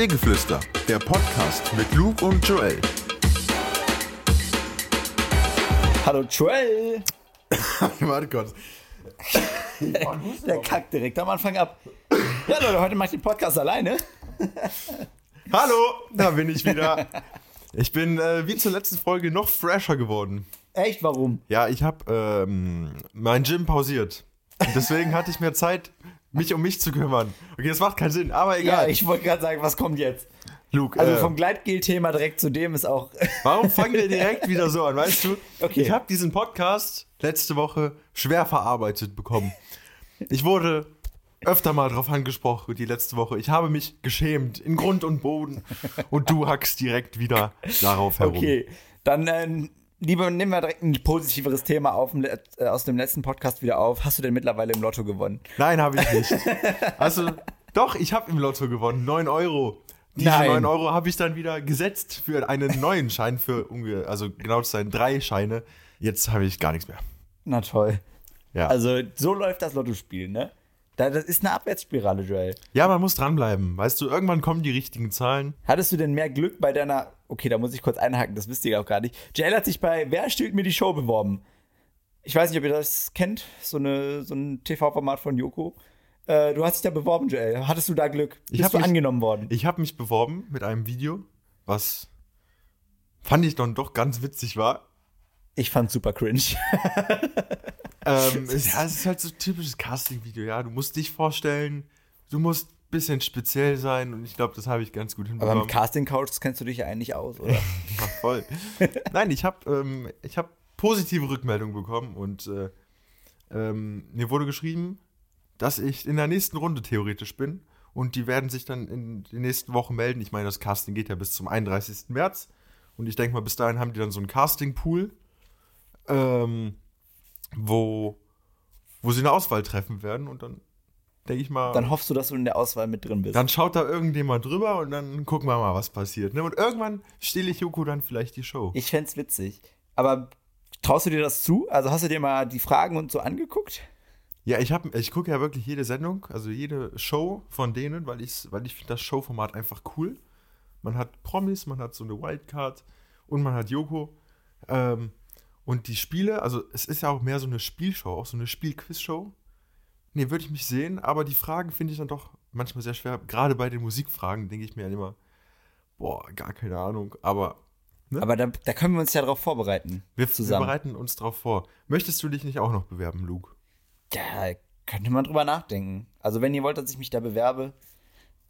Seegeflüster, der Podcast mit Luke und Joel. Hallo Joel! Warte kurz. Der kackt direkt am Anfang ab. Ja Leute, heute mache ich den Podcast alleine. Hallo, da bin ich wieder. Ich bin äh, wie zur letzten Folge noch fresher geworden. Echt, warum? Ja, ich habe ähm, mein Gym pausiert. Deswegen hatte ich mehr Zeit, mich um mich zu kümmern. Okay, das macht keinen Sinn, aber Ja, egal. ich wollte gerade sagen, was kommt jetzt? Luke, Also äh, vom Gleitgel-Thema direkt zu dem ist auch. warum fangen wir direkt wieder so an? Weißt du, Okay. ich habe diesen Podcast letzte Woche schwer verarbeitet bekommen. Ich wurde öfter mal drauf angesprochen, die letzte Woche. Ich habe mich geschämt in Grund und Boden. Und du hackst direkt wieder darauf herum. Okay, dann äh, lieber nehmen wir direkt ein positiveres Thema auf, äh, aus dem letzten Podcast wieder auf. Hast du denn mittlerweile im Lotto gewonnen? Nein, habe ich nicht. Also, doch, ich habe im Lotto gewonnen. 9 Euro. Diese Nein. 9 Euro habe ich dann wieder gesetzt für einen neuen Schein, für ungefähr, also genau zu sein, drei Scheine. Jetzt habe ich gar nichts mehr. Na toll. Ja. Also so läuft das Lottospiel, ne? Da- Das ist eine Abwärtsspirale, Joel. ja, man muss dranbleiben. Weißt du, irgendwann kommen die richtigen Zahlen. Hattest du denn mehr Glück bei deiner. Okay, da muss ich kurz einhaken, das wisst ihr auch gar nicht. Joel hat sich bei Wer stiehlt mir die Show beworben? Ich weiß nicht, ob ihr das kennt, so, eine, so ein TV-Format von Joko. Äh, du hast dich da beworben, Joel. Hattest du da Glück? Ich Bist hab du mich- angenommen worden? Ich habe mich beworben mit einem Video, was fand ich dann doch ganz witzig war. Ich fand's super cringe. Ähm, es, ja, es ist halt so ein typisches Casting-Video, ja. Du musst dich vorstellen, du musst bisschen speziell sein und ich glaube, das habe ich ganz gut Aber hinbekommen. mit Casting-Couch kennst du dich ja eigentlich aus, oder? Ja, voll. Nein, ich habe ähm, ich hab positive Rückmeldungen bekommen und äh, ähm, mir wurde geschrieben, dass ich in der nächsten Runde theoretisch bin und die werden sich dann in den nächsten Wochen melden. Ich meine, das Casting geht ja bis zum 31. März und ich denke mal, bis dahin haben die dann so einen Casting-Pool, ähm, wo, wo sie eine Auswahl treffen werden und dann denke ich mal. Dann hoffst du, dass du in der Auswahl mit drin bist. Dann schaut da irgendjemand drüber und dann gucken wir mal, was passiert. Ne? Und irgendwann stehle ich Joko dann vielleicht die Show. Ich fänd's witzig. Aber traust du dir das zu? Also hast du dir mal die Fragen und so angeguckt? Ja, ich, hab- ich gucke ja wirklich jede Sendung, also jede Show von denen, weil, ich's, weil ich finde das Showformat einfach cool. Man hat Promis, man hat so eine Wildcard und man hat Joko. Ähm, und die Spiele, also es ist ja auch mehr so eine Spielshow, auch so eine Spielquiz-Show. Nee, würde ich mich sehen, aber die Fragen finde ich dann doch manchmal sehr schwer. Gerade bei den Musikfragen denke ich mir dann immer, boah, gar keine Ahnung. Aber Aber da, da können wir uns ja drauf vorbereiten. wir, wir zusammen. bereiten uns drauf vor. Möchtest du dich nicht auch noch bewerben, Luke? Ja, könnte man drüber nachdenken. Also, wenn ihr wollt, dass ich mich da bewerbe,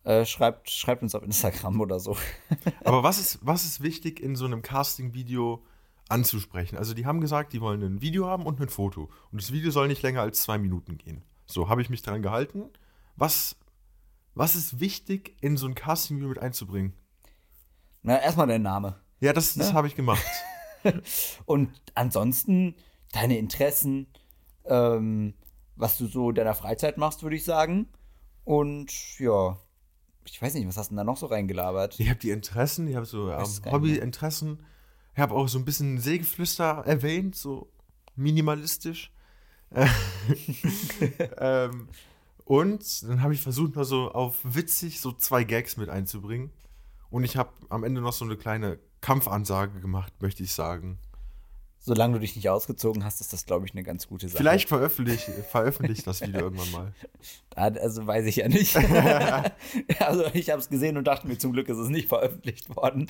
äh, schreibt, schreibt uns auf Instagram oder so. Aber was ist, was ist wichtig in so einem Casting-Video anzusprechen? Also die haben gesagt, die wollen ein Video haben und ein Foto. Und das Video soll nicht länger als zwei Minuten gehen. So, habe ich mich daran gehalten. Was, was ist wichtig, in so ein Casting-Video mit einzubringen? Na, erstmal dein Name. Ja, das, das Ne? habe ich gemacht. Und ansonsten deine Interessen, ähm, was du so in deiner Freizeit machst, würde ich sagen. Und ja, ich weiß nicht, was hast du denn da noch so reingelabert? Ich habe die Interessen, ich habe so ähm. Hobby-Interessen. Ich habe auch so ein bisschen Sägeflüster erwähnt, so minimalistisch. ähm, und dann habe ich versucht, mal so auf witzig so zwei Gags mit einzubringen. Und ich habe am Ende noch so eine kleine Kampfansage gemacht, möchte ich sagen. Solange du dich nicht ausgezogen hast, ist das, glaube ich, eine ganz gute Sache. Vielleicht veröffentliche veröffentliche ich das Video irgendwann mal. Also weiß ich ja nicht. also ich habe es gesehen und dachte mir, zum Glück ist es nicht veröffentlicht worden.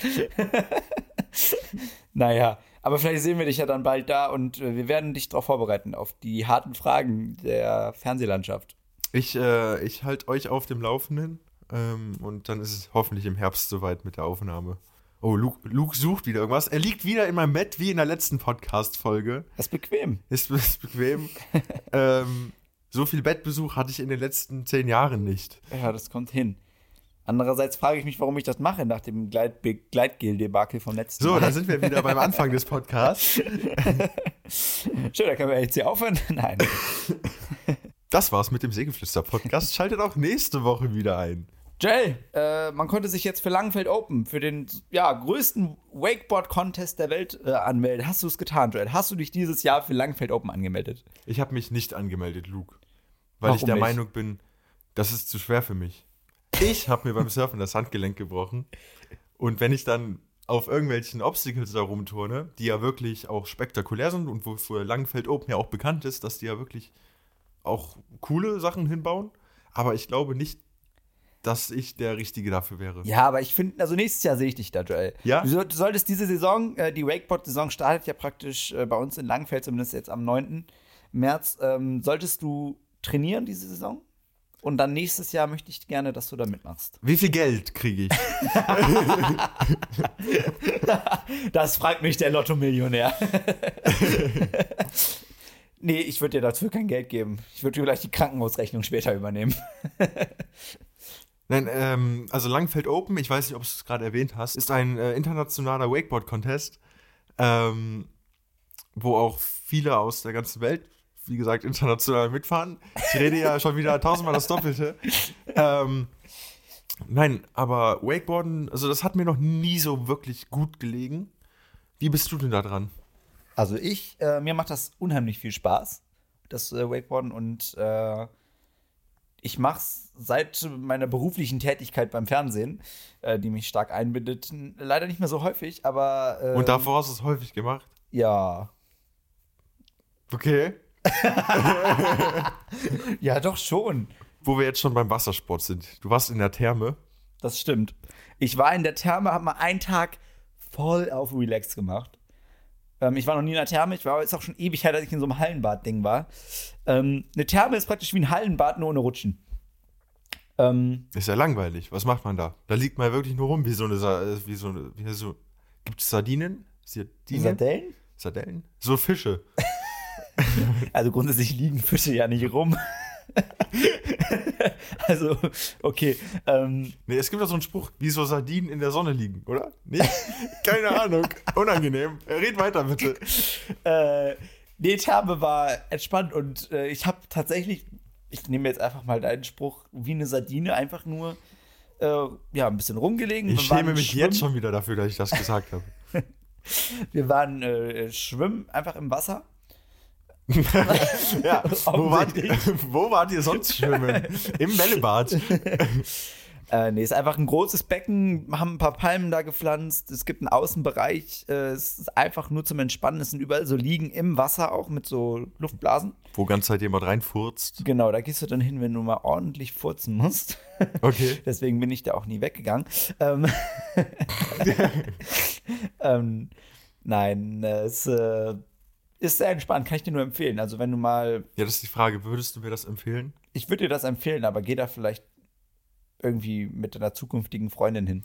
naja, aber vielleicht sehen wir dich ja dann bald da und äh, wir werden dich darauf vorbereiten, auf die harten Fragen der Fernsehlandschaft. Ich, äh, ich halte euch auf dem Laufenden ähm, und dann ist es hoffentlich im Herbst soweit mit der Aufnahme. Oh, Luke, Luke sucht wieder irgendwas. Er liegt wieder in meinem Bett wie in der letzten Podcast-Folge. Das ist bequem. Ist, ist bequem. ähm, so viel Bettbesuch hatte ich in den letzten zehn Jahren nicht. Ja, das kommt hin. Andererseits frage ich mich, warum ich das mache nach dem Gleit Gleitgel-Debakel vom letzten So, Mal. da sind wir wieder beim Anfang des Podcasts. Schön, da können wir jetzt hier aufhören. Nein. Das war's mit dem Sägeflüster-Podcast. Schaltet auch nächste Woche wieder ein. Jay, äh, man konnte sich jetzt für Langenfeld Open, für den ja, größten Wakeboard-Contest der Welt äh, anmelden. Hast du es getan, Joel? Hast du dich dieses Jahr für Langenfeld Open angemeldet? Ich habe mich nicht angemeldet, Luke. Weil ich Warum der nicht? Meinung bin, das ist zu schwer für mich. Ich habe mir beim Surfen das Handgelenk gebrochen. Und wenn ich dann auf irgendwelchen Obstacles da rumturne, die ja wirklich auch spektakulär sind und wofür Langenfeld Open ja auch bekannt ist, dass die ja wirklich auch coole Sachen hinbauen. Aber ich glaube nicht, dass ich der Richtige dafür wäre. Ja, aber ich finde, also nächstes Jahr sehe ich dich da, Joel. Ja? Du, soll- du solltest diese Saison, äh, die Wakeboard-Saison startet ja praktisch äh, bei uns in Langenfeld, zumindest jetzt am 9. März. Ähm, solltest du trainieren diese Saison? Und dann nächstes Jahr möchte ich gerne, dass du da mitmachst. Wie viel Geld kriege ich? Das fragt mich der Lotto-Millionär. nee, ich würde dir dafür kein Geld geben. Ich würde dir vielleicht die Krankenhausrechnung später übernehmen. Nein, ähm, also Langfeld Open, ich weiß nicht, ob du es gerade erwähnt hast, ist ein äh, internationaler Wakeboard-Contest, ähm, wo auch viele aus der ganzen Welt, wie gesagt, international mitfahren. Ich rede ja schon wieder tausendmal das Doppelte. Ähm, nein, aber Wakeboarden, also das hat mir noch nie so wirklich gut gelegen. Wie bist du denn da dran? Also ich, äh, mir macht das unheimlich viel Spaß, das äh, Wakeboarden und äh, ich mache es seit meiner beruflichen Tätigkeit beim Fernsehen, äh, die mich stark einbindet, leider nicht mehr so häufig, aber ähm, Und davor hast du es häufig gemacht? ja, Okay. ja doch schon. Wo wir jetzt schon beim Wassersport sind. Du warst in der Therme. Das stimmt. Ich war in der Therme, habe mal einen Tag voll auf Relax gemacht. Ähm, ich war noch nie in der Therme. Ich war jetzt auch schon ewig her, dass ich in so einem Hallenbad-Ding war. Ähm, eine Therme ist praktisch wie ein Hallenbad, nur ohne Rutschen. Ähm, Ist ja langweilig. Was macht man da? Da liegt man wirklich nur rum, wie so eine, äh, wie so eine, wie so, gibt es Sardinen? Sardinen? Sardellen? Sardellen? So Fische. Also grundsätzlich liegen Fische ja nicht rum. also, okay. Ähm, Nee, es gibt doch so einen Spruch, wie so Sardinen in der Sonne liegen, oder? Nee? Keine Ahnung. Unangenehm. Red weiter, bitte. äh, nee, Therme war entspannt und äh, ich habe tatsächlich, ich nehme jetzt einfach mal deinen Spruch, wie eine Sardine, einfach nur äh, ja, ein bisschen rumgelegen. Ich schäme mich schwimmen. jetzt schon wieder dafür, dass ich das gesagt habe. Wir waren äh, schwimmen einfach im Wasser. Ja, wo wart, ihr, wo wart ihr sonst schwimmen? Im Bällebad. Äh, nee, ist einfach ein großes Becken, haben ein paar Palmen da gepflanzt. Es gibt einen Außenbereich. Äh, es ist einfach nur zum Entspannen. Es sind überall so Liegen im Wasser auch mit so Luftblasen. Wo ganz Zeit jemand reinfurzt. Genau, da gehst du dann hin, wenn du mal ordentlich furzen musst. Okay. Deswegen bin ich da auch nie weggegangen. Ähm, ähm, nein, es äh, ist sehr entspannt, kann ich dir nur empfehlen. Also wenn du mal, Ja, das ist die Frage. Würdest du mir das empfehlen? ich würde dir das empfehlen, aber geh da vielleicht irgendwie mit deiner zukünftigen Freundin hin.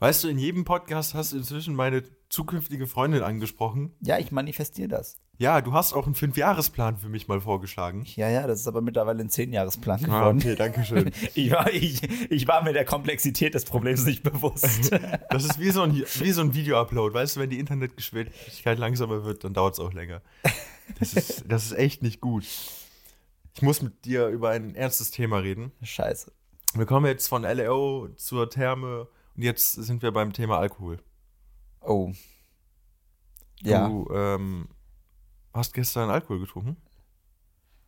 Weißt du, in jedem Podcast hast du inzwischen meine zukünftige Freundin angesprochen. Ja, ich manifestiere das. Ja, du hast auch einen Fünfjahresplan für mich mal vorgeschlagen. Ja, ja, das ist aber mittlerweile ein Zehnjahresplan Ah, geworden. okay, danke schön. Ich, war, ich, ich war mir der Komplexität des Problems nicht bewusst. Das ist wie so ein, wie so ein Video-Upload. Weißt du, wenn die Internetgeschwindigkeit langsamer wird, dann dauert es auch länger. Das ist, das ist echt nicht gut. Ich muss mit dir über ein ernstes Thema reden. Scheiße. Wir kommen jetzt von LAO zur Therme und jetzt sind wir beim Thema Alkohol. Oh. Ja. Du ähm, hast gestern Alkohol getrunken?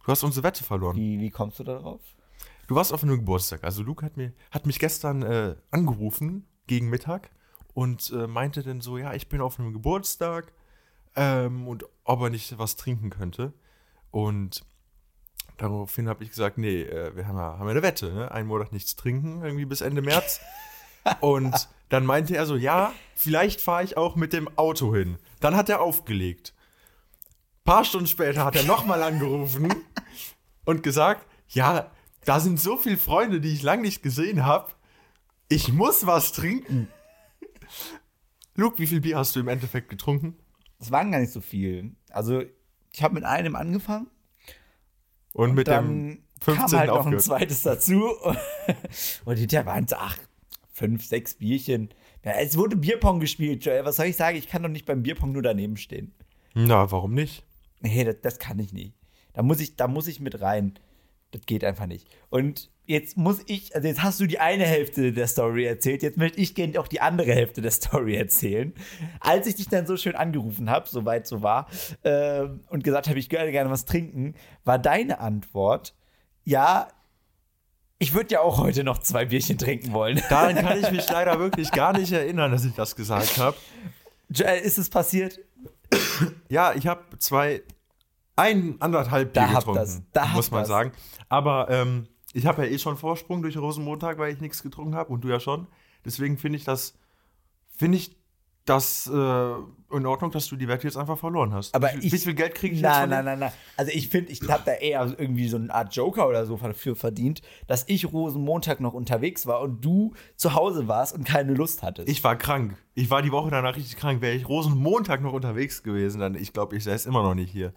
Du hast unsere Wette verloren. Wie, wie kommst du darauf? Du warst auf einem Geburtstag. Also Luke hat, mir, hat mich gestern äh, angerufen gegen Mittag und äh, meinte dann so, ja, ich bin auf einem Geburtstag ähm, und ob er nicht was trinken könnte. Und daraufhin habe ich gesagt, nee, äh, wir haben, ja- haben ja eine Wette, ne? einen Monat nichts trinken, irgendwie bis Ende März. und dann meinte er so, ja, vielleicht fahre ich auch mit dem Auto hin. Dann hat er aufgelegt. Paar Stunden später hat er nochmal angerufen und gesagt, ja, da sind so viele Freunde, die ich lange nicht gesehen habe. Ich muss was trinken. Luke, wie viel Bier hast du im Endeffekt getrunken? Es waren gar nicht so viel. Also, ich habe mit einem angefangen. Und, mit dann dem kam 15. halt noch ein aufgehört. zweites dazu. Und hinterher waren es, ach, fünf, sechs Bierchen. Ja, es wurde Bierpong gespielt, Joel. Was soll ich sagen? Ich kann doch nicht beim Bierpong nur daneben stehen. Na, warum nicht? Nee, das, das kann ich nicht. Da muss ich, da muss ich mit rein. Das geht einfach nicht. Und jetzt muss ich, also jetzt hast du die eine Hälfte der Story erzählt, jetzt möchte ich gerne auch die andere Hälfte der Story erzählen. Als ich dich dann so schön angerufen habe, soweit so war, äh, und gesagt habe, ich würde gerne was trinken, war deine Antwort, ja, Ich würde ja auch heute noch zwei Bierchen trinken wollen. Daran kann ich mich leider wirklich gar nicht erinnern, dass ich das gesagt habe. Joel, ist es passiert? Ja, ich habe zwei, ein, anderthalb Bier Da getrunken, das, da muss man das. sagen. Aber ähm, ich habe ja eh schon Vorsprung durch Rosenmontag, weil ich nichts getrunken habe und du ja schon. Deswegen finde ich das, finde ich das äh, in Ordnung, dass du die Wette jetzt einfach verloren hast. Aber wie, viel- ich- wie viel Geld kriege ich jetzt Nein, nein, nein, nein. Also ich finde, ich habe da eher irgendwie so eine Art Joker oder so dafür verdient, dass ich Rosenmontag noch unterwegs war und du zu Hause warst und keine Lust hattest. Ich war krank. Ich war die Woche danach richtig krank. Wäre ich Rosenmontag noch unterwegs gewesen, dann ich glaube, ich säße immer noch nicht hier.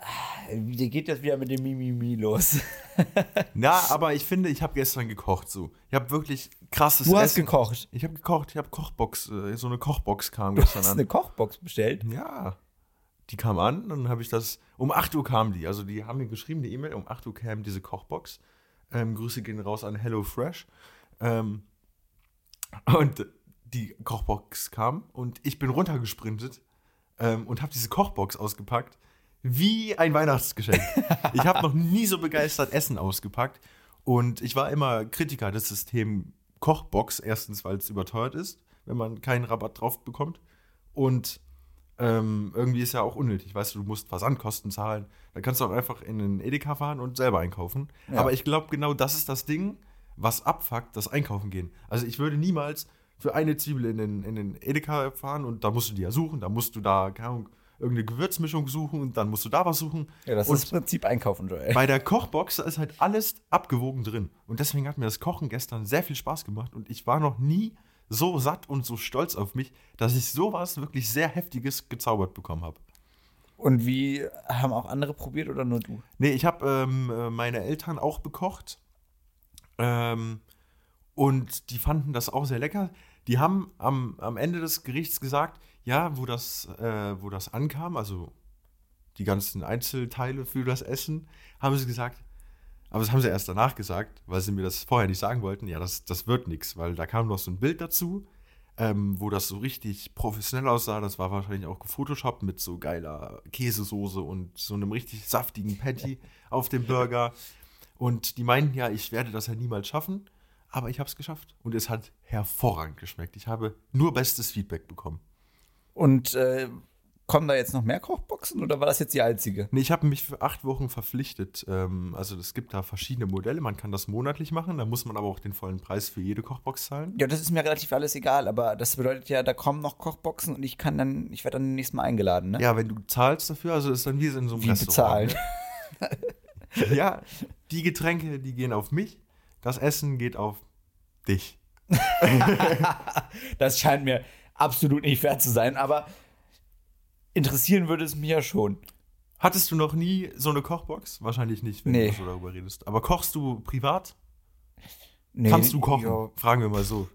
Dir geht das wieder mit dem Mimimi los. Na, aber ich finde, ich habe gestern gekocht so. Ich habe wirklich krasses Du hast Essen. gekocht. Ich habe gekocht. Ich habe Kochbox, äh, so eine Kochbox kam Du gestern hast an. eine Kochbox bestellt. Ja. Die kam an, dann habe ich das. Um 8 Uhr kam die. Also, die haben mir geschrieben, die E-Mail. Um 8 Uhr kam diese Kochbox. Ähm, Grüße gehen raus an HelloFresh. Ähm, und die Kochbox kam und ich bin runtergesprintet ähm, und habe diese Kochbox ausgepackt. Wie ein Weihnachtsgeschenk. ich habe noch nie so begeistert Essen ausgepackt. Und ich war immer Kritiker des Systems Kochbox. Erstens, weil es überteuert ist, wenn man keinen Rabatt drauf bekommt. Und ähm, irgendwie ist ja auch unnötig. Weißt du, du musst Versandkosten zahlen. Da kannst du auch einfach in den Edeka fahren und selber einkaufen. Ja. Aber ich glaube, genau das ist das Ding, was abfuckt, das Einkaufen gehen. Also ich würde niemals für eine Zwiebel in den, in den Edeka fahren und da musst du die ja suchen. Da musst du da, keine Ahnung, irgendeine Gewürzmischung suchen und dann musst du da was suchen. Ja, das und ist im Prinzip Einkaufen, Joel. bei der Kochbox ist halt alles abgewogen drin. Und deswegen hat mir das Kochen gestern sehr viel Spaß gemacht. Und ich war noch nie so satt und so stolz auf mich, dass ich sowas wirklich sehr Heftiges gezaubert bekommen habe. Und wie haben auch andere probiert oder nur du? Nee, ich habe ähm, äh, meine Eltern auch bekocht. Ähm, und die fanden das auch sehr lecker. Die haben am, am Ende des Gerichts gesagt, ja, wo das, äh, wo das ankam, also die ganzen Einzelteile für das Essen, haben sie gesagt, aber das haben sie erst danach gesagt, weil sie mir das vorher nicht sagen wollten, ja, das, das wird nichts, weil da kam noch so ein Bild dazu, ähm, wo das so richtig professionell aussah. Das war wahrscheinlich auch gefotoshoppt mit so geiler Käsesoße und so einem richtig saftigen Patty auf dem Burger. Und die meinten ja, ich werde das ja niemals schaffen, aber ich habe es geschafft. Und es hat hervorragend geschmeckt. Ich habe nur bestes Feedback bekommen. Und äh, kommen da jetzt noch mehr Kochboxen oder war das jetzt die einzige? Nee, ich habe mich für acht Wochen verpflichtet. Ähm, also es gibt da verschiedene Modelle. Man kann das monatlich machen. Da muss man aber auch den vollen Preis für jede Kochbox zahlen. Ja, das ist mir relativ alles egal, aber das bedeutet ja, da kommen noch Kochboxen und ich kann dann, ich werde dann nächstes Mal eingeladen, ne? Ja, wenn du zahlst dafür, also ist dann wie in so einem Wie Restaurant. bezahlen. Ja, die Getränke, die gehen auf mich. Das Essen geht auf dich. Das scheint mir absolut nicht fair zu sein, aber interessieren würde es mich ja schon. Hattest du noch nie so eine Kochbox? Wahrscheinlich nicht, wenn Nee. du so darüber redest. Aber kochst du privat? Nee, Kannst du kochen? ja. Fragen wir mal so.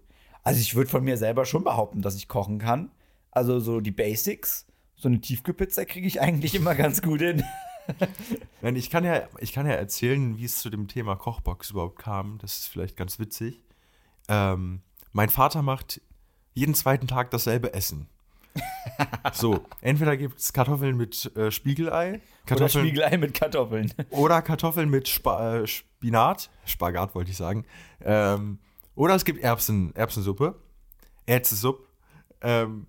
Also ich würde von mir selber schon behaupten, dass ich kochen kann. Also so die Basics. So eine Tiefkühlpizza kriege ich eigentlich immer ganz gut hin. Nein, ich kann ja, ich kann ja erzählen, wie es zu dem Thema Kochbox überhaupt kam. Das ist vielleicht ganz witzig. Ähm, mein Vater macht jeden zweiten Tag dasselbe Essen. So, entweder gibt es Kartoffeln mit äh, Spiegelei, Oder Kartoffeln Spiegelei mit Kartoffeln. Oder Kartoffeln mit Spa äh, Spinat, Spagat wollte ich sagen. Ähm, oder es gibt Erbsen, Erbsensuppe, Ätzesuppe. Ähm,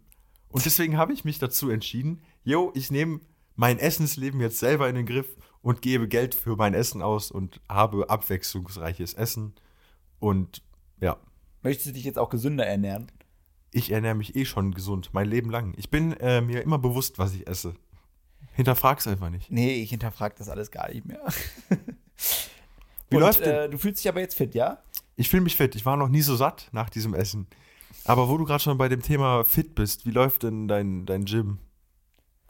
und deswegen habe ich mich dazu entschieden, yo, ich nehme mein Essensleben jetzt selber in den Griff und gebe Geld für mein Essen aus und habe abwechslungsreiches Essen. Und ja, Möchtest du dich jetzt auch gesünder ernähren? Ich ernähre mich eh schon gesund, mein Leben lang. Ich bin äh, mir immer bewusst, was ich esse. Hinterfrag's einfach nicht. Nee, ich hinterfrage das alles gar nicht mehr. Wie Und, läuft denn? äh, du fühlst dich aber jetzt fit, ja? Ich fühle mich fit. Ich war noch nie so satt nach diesem Essen. Aber wo du gerade schon bei dem Thema fit bist, wie läuft denn dein, dein Gym?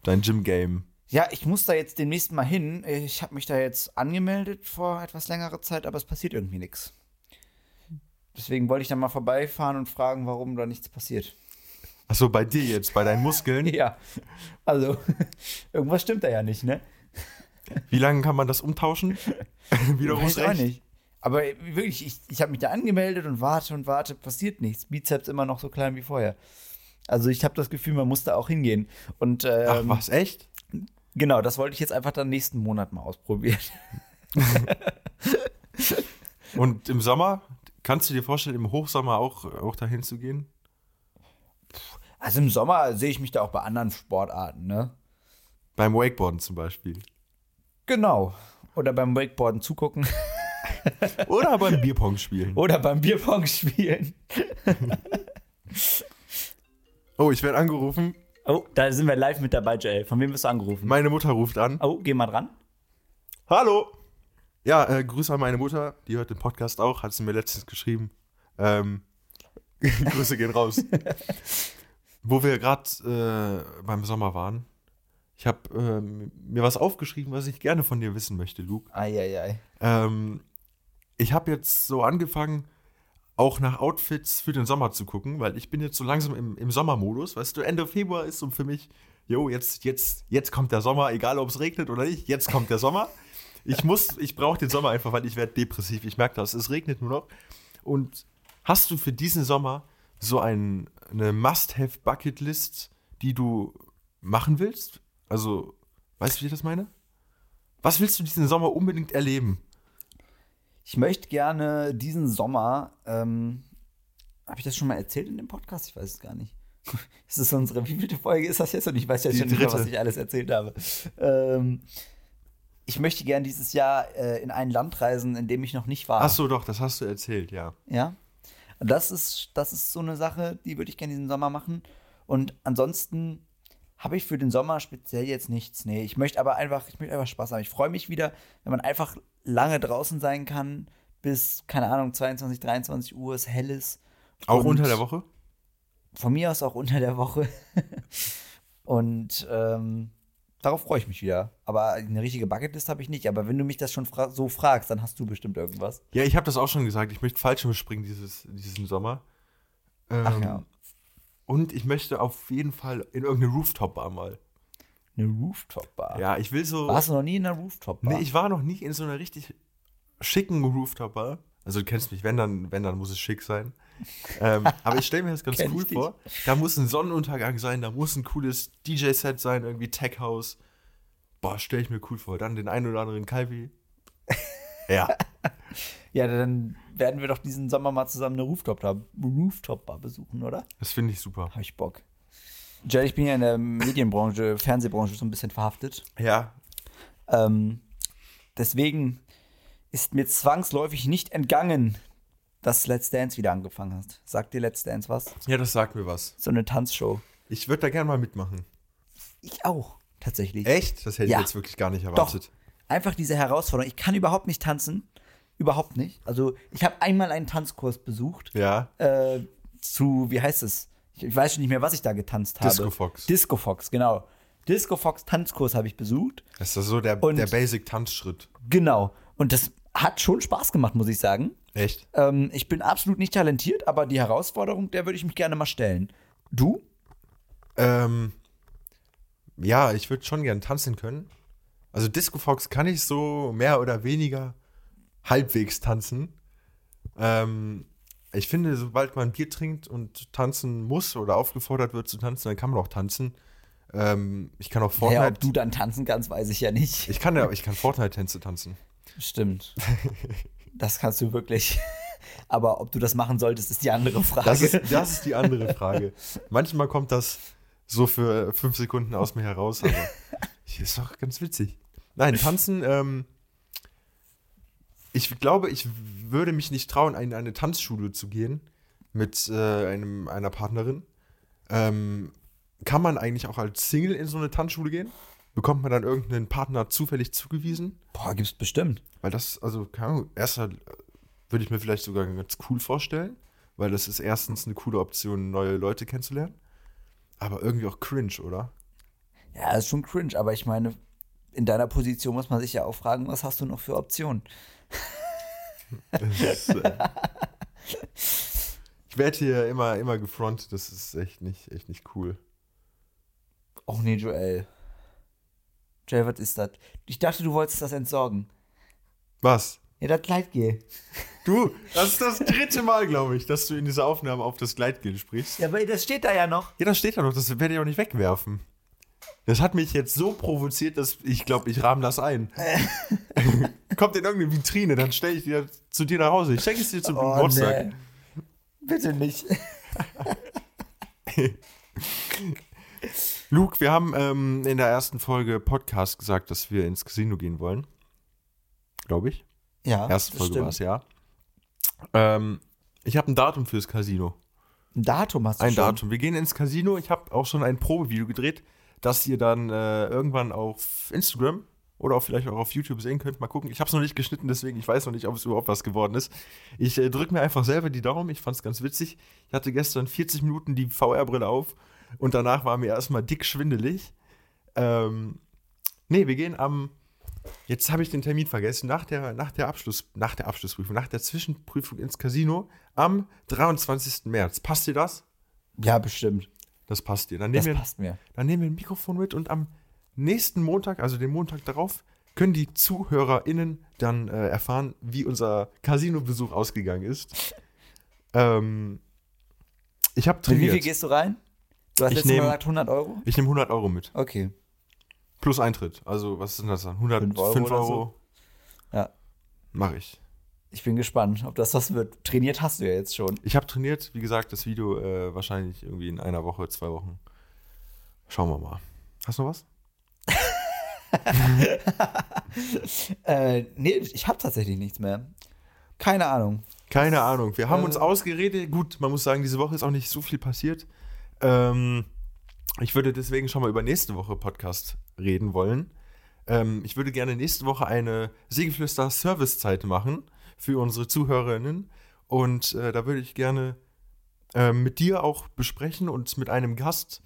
Dein Gym-Game? Ja, ich muss da jetzt demnächst mal hin. Ich habe mich da jetzt angemeldet vor etwas längerer Zeit, aber es passiert irgendwie nichts. Deswegen wollte ich da mal vorbeifahren und fragen, warum da nichts passiert. Achso, bei dir jetzt, bei deinen Muskeln. Ja, also irgendwas stimmt da ja nicht, ne? Wie lange kann man das umtauschen? Wiederum Weiß auch nicht. Aber wirklich, ich, ich habe mich da angemeldet und warte und warte, passiert nichts. Bizeps immer noch so klein wie vorher. Also ich habe das Gefühl, man muss da auch hingehen. Und Ach, ähm, was, echt? genau, das wollte ich jetzt einfach dann nächsten Monat mal ausprobieren. Und im Sommer Kannst du dir vorstellen, im Hochsommer auch, auch dahin zu gehen? Also im Sommer sehe ich mich da auch bei anderen Sportarten, ne? Beim Wakeboarden zum Beispiel. Genau. Oder beim Wakeboarden zugucken. Oder beim Bierpong spielen. Oder beim Bierpong spielen. Oh, ich werde angerufen. Oh, da sind wir live mit dabei, Joel. Von wem wirst du angerufen? Meine Mutter ruft an. Oh, geh mal dran. Hallo. Ja, äh, Grüße an meine Mutter. Die hört den Podcast auch. Hat sie mir letztens geschrieben. Ähm, Grüße gehen raus. Wo wir gerade äh, beim Sommer waren. Ich habe ähm, mir was aufgeschrieben, was ich gerne von dir wissen möchte, Luke. Eieiei. Ähm, ich habe jetzt so angefangen, auch nach Outfits für den Sommer zu gucken, weil ich bin jetzt so langsam im, im Sommermodus. Weißt du, Ende Februar ist so für mich, jo, jetzt, jetzt, jetzt kommt der Sommer, egal ob es regnet oder nicht, jetzt kommt der Sommer. Ich muss, ich brauche den Sommer einfach, weil ich werde depressiv. Ich merke das, es regnet nur noch. Und hast du für diesen Sommer so ein, eine Must-Have-Bucket-List, die du machen willst? Also, weißt du, wie ich das meine? Was willst du diesen Sommer unbedingt erleben? Ich möchte gerne diesen Sommer, ähm, habe ich das schon mal erzählt in dem Podcast? Ich weiß es gar nicht. Ist das unsere, wie viele Folge ist das jetzt? Und ich weiß ja Die schon nicht mehr, was ich alles erzählt habe. Ähm, ich möchte gerne dieses Jahr äh, in ein Land reisen, in dem ich noch nicht war. Ach so, doch, das hast du erzählt, ja. Ja. Und das ist, das ist so eine Sache, die würde ich gerne diesen Sommer machen. Und ansonsten habe ich für den Sommer speziell jetzt nichts. Nee, ich möchte aber einfach, ich möchte einfach Spaß haben. Ich freue mich wieder, wenn man einfach lange draußen sein kann, bis, keine Ahnung, 22, 23 Uhr, es hell ist. Auch unter der Woche? Von mir aus auch unter der Woche. Und ähm, darauf freue ich mich wieder. Aber eine richtige Bucketlist habe ich nicht. Aber wenn du mich das schon fra so fragst, dann hast du bestimmt irgendwas. Ja, ich habe das auch schon gesagt. Ich möchte Fallschirm springen dieses, diesen Sommer. Ähm, Ach ja. Und ich möchte auf jeden Fall in irgendeine Rooftop-Bar mal. Eine Rooftop-Bar. Ja, ich will so. Warst du noch nie in einer Rooftop-Bar? Nee, ich war noch nie in so einer richtig schicken Rooftop-Bar. Also du kennst mich, wenn dann, wenn dann muss es schick sein. Ähm, aber ich stelle mir das ganz cool vor. Da muss ein Sonnenuntergang sein, da muss ein cooles DJ-Set sein, irgendwie Tech House. Boah, stelle ich mir cool vor. Dann den einen oder anderen Kalbi. ja. Ja, dann werden wir doch diesen Sommer mal zusammen eine Rooftop-Bar Rooftop besuchen, oder? Das finde ich super. Habe ich Bock. Jay, ich bin ja in der Medienbranche, Fernsehbranche so ein bisschen verhaftet. Ja. Ähm, deswegen ist mir zwangsläufig nicht entgangen, dass Let's Dance wieder angefangen hat. Sagt dir Let's Dance was? Ja, das sagt mir was. So eine Tanzshow. Ich würde da gerne mal mitmachen. Ich auch, tatsächlich. Echt? Das hätte Ja. ich jetzt wirklich gar nicht Doch. erwartet. Einfach diese Herausforderung. Ich kann überhaupt nicht tanzen. Überhaupt nicht. Also, ich habe einmal einen Tanzkurs besucht. Ja. äh, zu, wie heißt es? Ich, ich weiß schon nicht mehr, was ich da getanzt habe. Disco Fox. Disco Fox, genau. Disco Fox Tanzkurs habe ich besucht. Das ist so der, Und- der Basic-Tanzschritt. Genau. Und das hat schon Spaß gemacht, muss ich sagen. Echt? Ähm, ich bin absolut nicht talentiert, aber die Herausforderung, der würde ich mich gerne mal stellen. Du? Ähm, ja, ich würde schon gern tanzen können. Also Disco Fox kann ich so mehr oder weniger halbwegs tanzen. Ähm, ich finde, sobald man Bier trinkt und tanzen muss oder aufgefordert wird zu tanzen, dann kann man auch tanzen. Ähm, ich kann auch Ja, Fortnite. ob du dann tanzen kannst, weiß ich ja nicht. ich kann ja, ich kann Fortnite-Tänze tanzen. Stimmt. Das kannst du wirklich. Aber ob du das machen solltest, ist die andere Frage. Das ist, das ist die andere Frage. Manchmal kommt das so für fünf Sekunden aus mir heraus, aber ist doch ganz witzig. Nein, tanzen, ähm, ich glaube, ich würde mich nicht trauen, in eine Tanzschule zu gehen mit äh, einem, einer Partnerin. Ähm, kann man eigentlich auch als Single in so eine Tanzschule gehen? Bekommt man dann irgendeinen Partner zufällig zugewiesen? Boah, gibt's bestimmt. Weil das, also, keine Ahnung, erstmal würde ich mir vielleicht sogar ganz cool vorstellen, weil das ist erstens eine coole Option, neue Leute kennenzulernen. Aber irgendwie auch cringe, oder? Ja, ist schon cringe, aber ich meine, in deiner Position muss man sich ja auch fragen, was hast du noch für Optionen? Ist, äh, ich werde hier immer, immer gefrontet, das ist echt nicht, echt nicht cool. Och nee, Joel. Joel, was ist das? Ich dachte, du wolltest das entsorgen. Was? Ja, das Gleitgel. Du, das ist das dritte Mal, glaube ich, dass du in dieser Aufnahme auf das Gleitgel sprichst. Ja, weil das steht da ja noch. Ja, das steht da noch, das werde ich auch nicht wegwerfen. Das hat mich jetzt so provoziert, dass ich glaube, ich rahm das ein. Kommt in irgendeine Vitrine, dann stelle ich dir zu dir nach Hause. Ich schenke es dir zum Oh, Geburtstag. nee. Bitte nicht. Luke, wir haben ähm, in der ersten Folge Podcast gesagt, dass wir ins Casino gehen wollen. Glaube ich. Ja, Erste das Folge war es, ja. Ähm, ich habe ein Datum fürs Casino. Ein Datum hast du Ein schon. Datum. Wir gehen ins Casino. Ich habe auch schon ein Probevideo gedreht, das ihr dann äh, irgendwann auf Instagram oder auch vielleicht auch auf YouTube sehen könnt. Mal gucken. Ich habe es noch nicht geschnitten, deswegen ich weiß noch nicht, ob es überhaupt was geworden ist. Ich äh, drücke mir einfach selber die Daumen. Ich fand es ganz witzig. Ich hatte gestern 40 Minuten die VR-Brille auf und danach war mir erstmal dick schwindelig. Ähm, nee, wir gehen am. Jetzt habe ich den Termin vergessen. Nach der, nach, der Abschluss, nach der Abschlussprüfung, nach der Zwischenprüfung ins Casino am 23. März. Passt dir das? Ja, bestimmt. Das passt dir. Dann Das nehmen, wir, passt mir. dann nehmen wir ein Mikrofon mit und am nächsten Montag, also den Montag darauf, können die ZuhörerInnen dann äh, erfahren, wie unser Casino-Besuch ausgegangen ist. Ähm, ich habe Mit wie viel trainiert. gehst du rein? Du hast Ich Mal nehm- gesagt 100 Euro? Ich nehme 100 Euro mit. Okay. Plus Eintritt. Also, was sind das dann? 105 Fünf Euro? Euro so. Ja. Mache ich. Ich bin gespannt, ob das was wird. Trainiert hast du ja jetzt schon. Ich habe trainiert. Wie gesagt, das Video äh, wahrscheinlich irgendwie in einer Woche, zwei Wochen. Schauen wir mal. Hast du noch was? Äh, nee, ich habe tatsächlich nichts mehr. Keine Ahnung. Keine Ahnung. Wir haben uns Äh. ausgeredet. Gut, man muss sagen, diese Woche ist auch nicht so viel passiert. Ähm, ich würde deswegen schon mal über nächste Woche Podcast reden wollen. Ähm, ich würde gerne nächste Woche eine Segelflüster-Servicezeit machen für unsere Zuhörerinnen. Und äh, da würde ich gerne ähm, mit dir auch besprechen und mit einem Gast,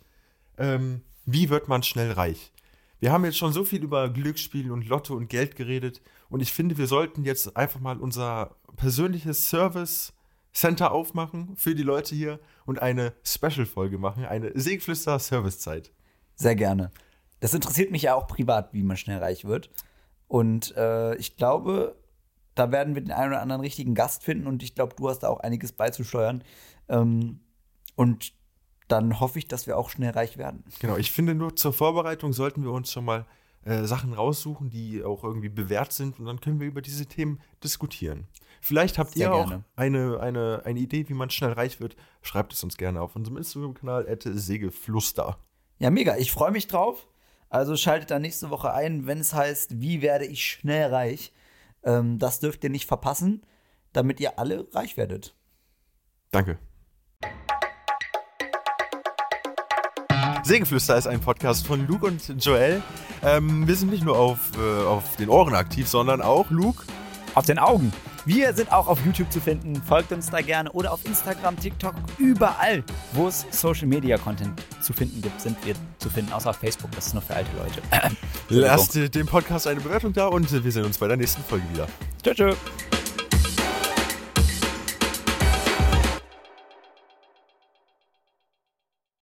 ähm, wie wird man schnell reich? Wir haben jetzt schon so viel über Glücksspiel und Lotto und Geld geredet und ich finde, wir sollten jetzt einfach mal unser persönliches Service Center aufmachen für die Leute hier und eine Special-Folge machen, eine Seegflüster-Servicezeit. Sehr gerne. Das interessiert mich ja auch privat, wie man schnell reich wird. Und äh, ich glaube, da werden wir den einen oder anderen richtigen Gast finden und ich glaube, du hast da auch einiges beizusteuern. Ähm, und dann hoffe ich, dass wir auch schnell reich werden. Genau, ich finde nur zur Vorbereitung sollten wir uns schon mal äh, Sachen raussuchen, die auch irgendwie bewährt sind und dann können wir über diese Themen diskutieren. Vielleicht habt Sehr ihr auch gerne. eine, eine, eine Idee, wie man schnell reich wird. Schreibt es uns gerne auf unserem Instagram-Kanal Segelfluster. Ja, mega. Ich freue mich drauf. Also schaltet da nächste Woche ein, wenn es heißt, wie werde ich schnell reich. Ähm, das dürft ihr nicht verpassen, damit ihr alle reich werdet. Danke. Segenflüster ist ein Podcast von Luke und Joel. Ähm, wir sind nicht nur auf, äh, auf den Ohren aktiv, sondern auch, Luke, Auf den Augen. Wir sind auch auf YouTube zu finden. Folgt uns da gerne oder auf Instagram, TikTok, überall, wo es Social Media Content zu finden gibt, sind wir zu finden. Außer auf Facebook, das ist nur für alte Leute. lasst dem Podcast eine Bewertung da und wir sehen uns bei der nächsten Folge wieder. Tschüss. tschüss.